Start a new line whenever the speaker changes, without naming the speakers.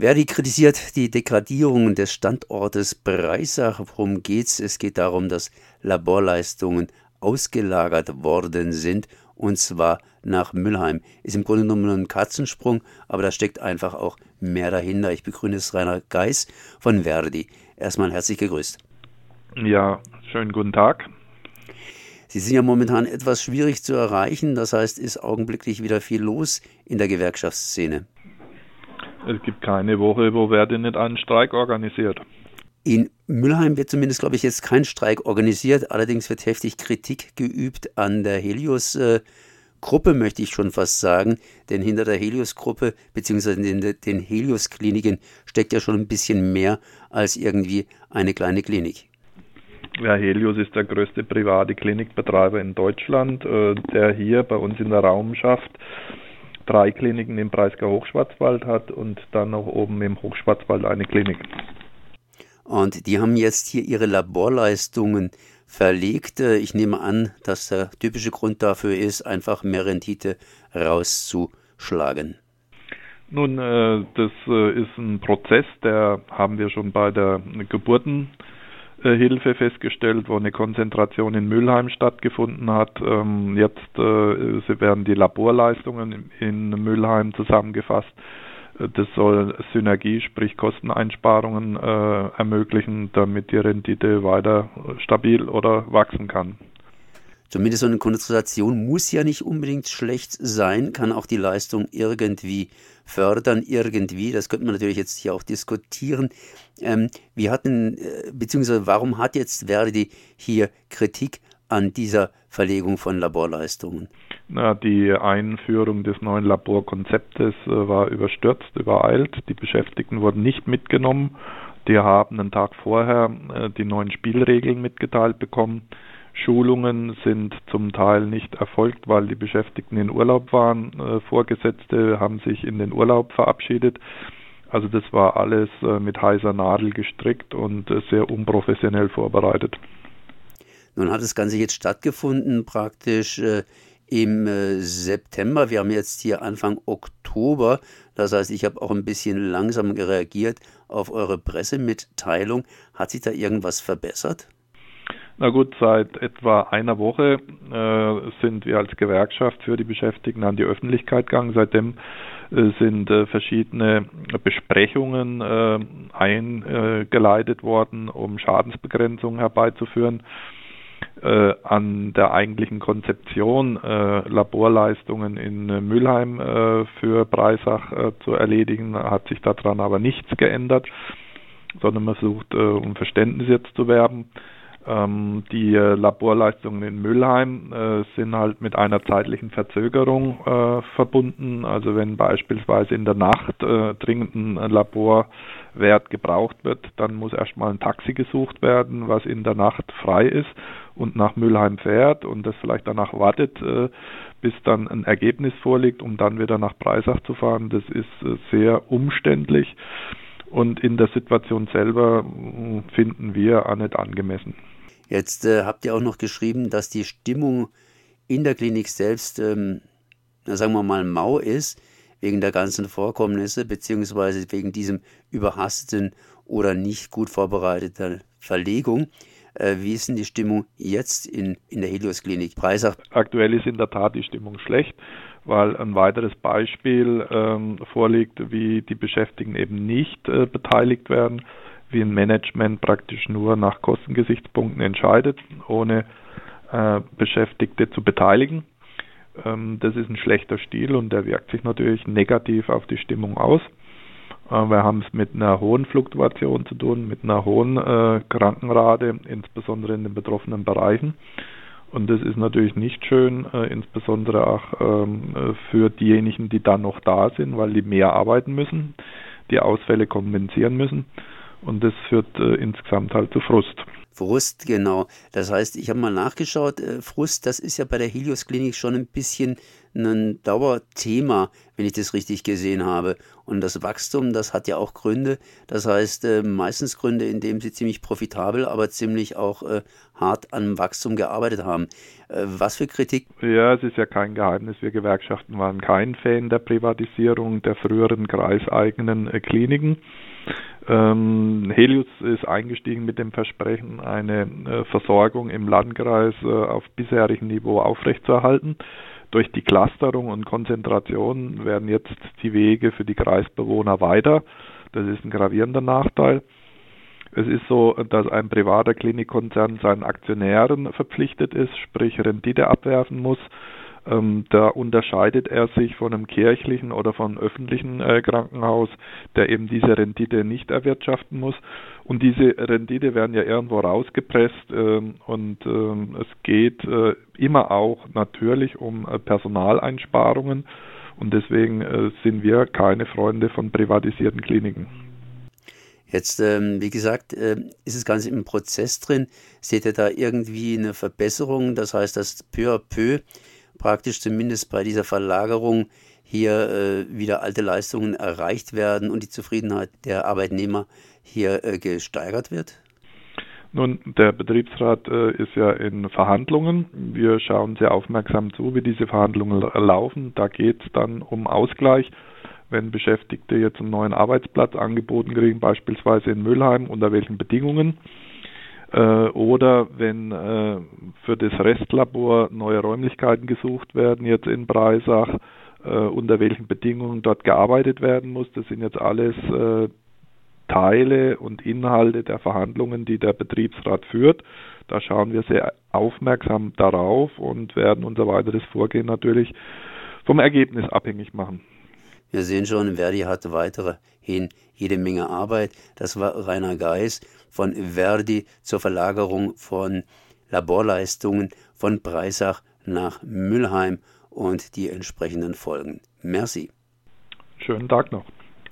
Verdi kritisiert die Degradierung des Standortes Breisach. Worum geht's? Es geht darum, dass Laborleistungen ausgelagert worden sind und zwar nach Müllheim. Ist im Grunde genommen ein Katzensprung, aber da steckt einfach auch mehr dahinter. Ich begrüße Rainer Geis von Verdi. Erstmal herzlich gegrüßt.
Ja, schönen guten Tag.
Sie sind ja momentan etwas schwierig zu erreichen, das heißt, ist augenblicklich wieder viel los in der Gewerkschaftsszene.
Es gibt keine Woche, wo Verdi nicht einen Streik organisiert.
In Müllheim wird zumindest, glaube ich, jetzt kein Streik organisiert. Allerdings wird heftig Kritik geübt an der Helios-Gruppe, möchte ich schon fast sagen. Denn hinter der Helios-Gruppe bzw. den, den Helios-Kliniken steckt ja schon ein bisschen mehr als irgendwie eine kleine Klinik.
Ja, Helios ist der größte private Klinikbetreiber in Deutschland, äh, der hier bei uns in der Raumschaft drei Kliniken im Breisgau Hochschwarzwald hat und dann noch oben im Hochschwarzwald eine Klinik.
Und die haben jetzt hier ihre Laborleistungen verlegt. Äh, ich nehme an, dass der typische Grund dafür ist, einfach mehr Rendite rauszuschlagen.
Nun, äh, das äh, ist ein Prozess, der haben wir schon bei der Geburtenhilfe festgestellt, wo eine Konzentration in Mülheim stattgefunden hat. Ähm, jetzt werden die Laborleistungen in Mülheim zusammengefasst das soll Synergie, sprich Kosteneinsparungen äh, ermöglichen, damit die Rendite weiter stabil oder wachsen kann.
Zumindest so eine Konzentration muss ja nicht unbedingt schlecht sein, kann auch die Leistung irgendwie fördern, irgendwie. Das könnte man natürlich jetzt hier auch diskutieren. Ähm, wir hatten, äh, beziehungsweise warum hat jetzt Verdi hier Kritik an dieser Verlegung von Laborleistungen?
Na, die Einführung des neuen Laborkonzeptes äh, war überstürzt, übereilt. Die Beschäftigten wurden nicht mitgenommen. Die haben einen Tag vorher äh, die neuen Spielregeln mitgeteilt bekommen. Schulungen sind zum Teil nicht erfolgt, weil die Beschäftigten in Urlaub waren. Äh, Vorgesetzte haben sich in den Urlaub verabschiedet. Also das war alles mit heißer Nadel gestrickt und sehr unprofessionell vorbereitet.
Nun hat das Ganze jetzt stattgefunden, praktisch im äh, September. Wir haben jetzt hier Anfang Oktober. Das heißt, ich habe auch ein bisschen langsam reagiert auf eure Pressemitteilung. Hat sich da irgendwas verbessert?
Na gut, seit etwa einer Woche äh, sind wir als Gewerkschaft für die Beschäftigten an die Öffentlichkeit gegangen. Seitdem äh, sind äh, verschiedene Besprechungen äh, eingeleitet worden, um Schadensbegrenzung herbeizuführen äh, an der eigentlichen Konzeption äh, Laborleistungen in Mülheim für Breisach zu erledigen, hat sich daran aber nichts geändert, sondern man versucht, um Verständnis jetzt zu werben. Ähm, die äh, Laborleistungen in Mülheim äh, sind halt mit einer zeitlichen Verzögerung äh, verbunden. Also wenn beispielsweise in der Nacht äh, dringend ein Laborwert gebraucht wird, dann muss erstmal ein Taxi gesucht werden, was in der Nacht frei ist und nach Mülheim fährt und das vielleicht danach wartet, äh, bis dann ein Ergebnis vorliegt, um dann wieder nach Breisach zu fahren. Das ist äh, sehr umständlich und in der Situation selber finden wir auch nicht angemessen.
Jetzt äh, habt ihr auch noch geschrieben, dass die Stimmung in der Klinik selbst, ähm, sagen wir mal, mau ist, wegen der ganzen Vorkommnisse, beziehungsweise wegen diesem überhasteten oder nicht gut vorbereiteten Verlegung. Äh, wie ist denn die Stimmung jetzt in, in der Helios-Klinik Breisach?
Aktuell ist in der Tat die Stimmung schlecht, weil ein weiteres Beispiel ähm, vorliegt, wie die Beschäftigten eben nicht äh, beteiligt werden wie ein Management praktisch nur nach Kostengesichtspunkten entscheidet, ohne äh, Beschäftigte zu beteiligen. Ähm, das ist ein schlechter Stil und der wirkt sich natürlich negativ auf die Stimmung aus. Äh, wir haben es mit einer hohen Fluktuation zu tun, mit einer hohen äh, Krankenrate, insbesondere in den betroffenen Bereichen. Und das ist natürlich nicht schön, äh, insbesondere auch ähm, äh, für diejenigen, die dann noch da sind, weil die mehr arbeiten müssen, die Ausfälle kompensieren müssen. Und das führt äh, insgesamt halt zu Frust.
Frust, genau. Das heißt, ich habe mal nachgeschaut, äh, Frust, das ist ja bei der Helios Klinik schon ein bisschen ein Dauerthema, wenn ich das richtig gesehen habe. Und das Wachstum, das hat ja auch Gründe. Das heißt, äh, meistens Gründe, in denen sie ziemlich profitabel, aber ziemlich auch äh, hart am Wachstum gearbeitet haben. Was für Kritik?
Ja, es ist ja kein Geheimnis. Wir Gewerkschaften waren kein Fan der Privatisierung der früheren kreiseigenen Kliniken. Ähm, Helios ist eingestiegen mit dem Versprechen, eine äh, Versorgung im Landkreis äh, auf bisherigem Niveau aufrechtzuerhalten. Durch die Clusterung und Konzentration werden jetzt die Wege für die Kreisbewohner weiter. Das ist ein gravierender Nachteil. Es ist so, dass ein privater Klinikkonzern seinen Aktionären verpflichtet ist, sprich Rendite abwerfen muss. Ähm, da unterscheidet er sich von einem kirchlichen oder von einem öffentlichen äh, Krankenhaus, der eben diese Rendite nicht erwirtschaften muss. Und diese Rendite werden ja irgendwo rausgepresst ähm, und ähm, es geht äh, immer auch natürlich um äh, Personaleinsparungen und deswegen äh, sind wir keine Freunde von privatisierten Kliniken.
Jetzt, ähm, wie gesagt, äh, ist das Ganze im Prozess drin. Seht ihr da irgendwie eine Verbesserung? Das heißt, dass peu à peu praktisch zumindest bei dieser Verlagerung hier äh, wieder alte Leistungen erreicht werden und die Zufriedenheit der Arbeitnehmer hier äh, gesteigert wird?
Nun, der Betriebsrat äh, ist ja in Verhandlungen. Wir schauen sehr aufmerksam zu, wie diese Verhandlungen laufen. Da geht es dann um Ausgleich wenn Beschäftigte jetzt einen neuen Arbeitsplatz angeboten kriegen, beispielsweise in Mülheim, unter welchen Bedingungen. Äh, oder wenn äh, für das Restlabor neue Räumlichkeiten gesucht werden, jetzt in Breisach, äh, unter welchen Bedingungen dort gearbeitet werden muss. Das sind jetzt alles äh, Teile und Inhalte der Verhandlungen, die der Betriebsrat führt. Da schauen wir sehr aufmerksam darauf und werden unser weiteres Vorgehen natürlich vom Ergebnis abhängig machen.
Wir sehen schon, Verdi hatte weiterhin jede Menge Arbeit. Das war Rainer Geis von Verdi zur Verlagerung von Laborleistungen von Breisach nach Mülheim und die entsprechenden Folgen. Merci.
Schönen Tag noch.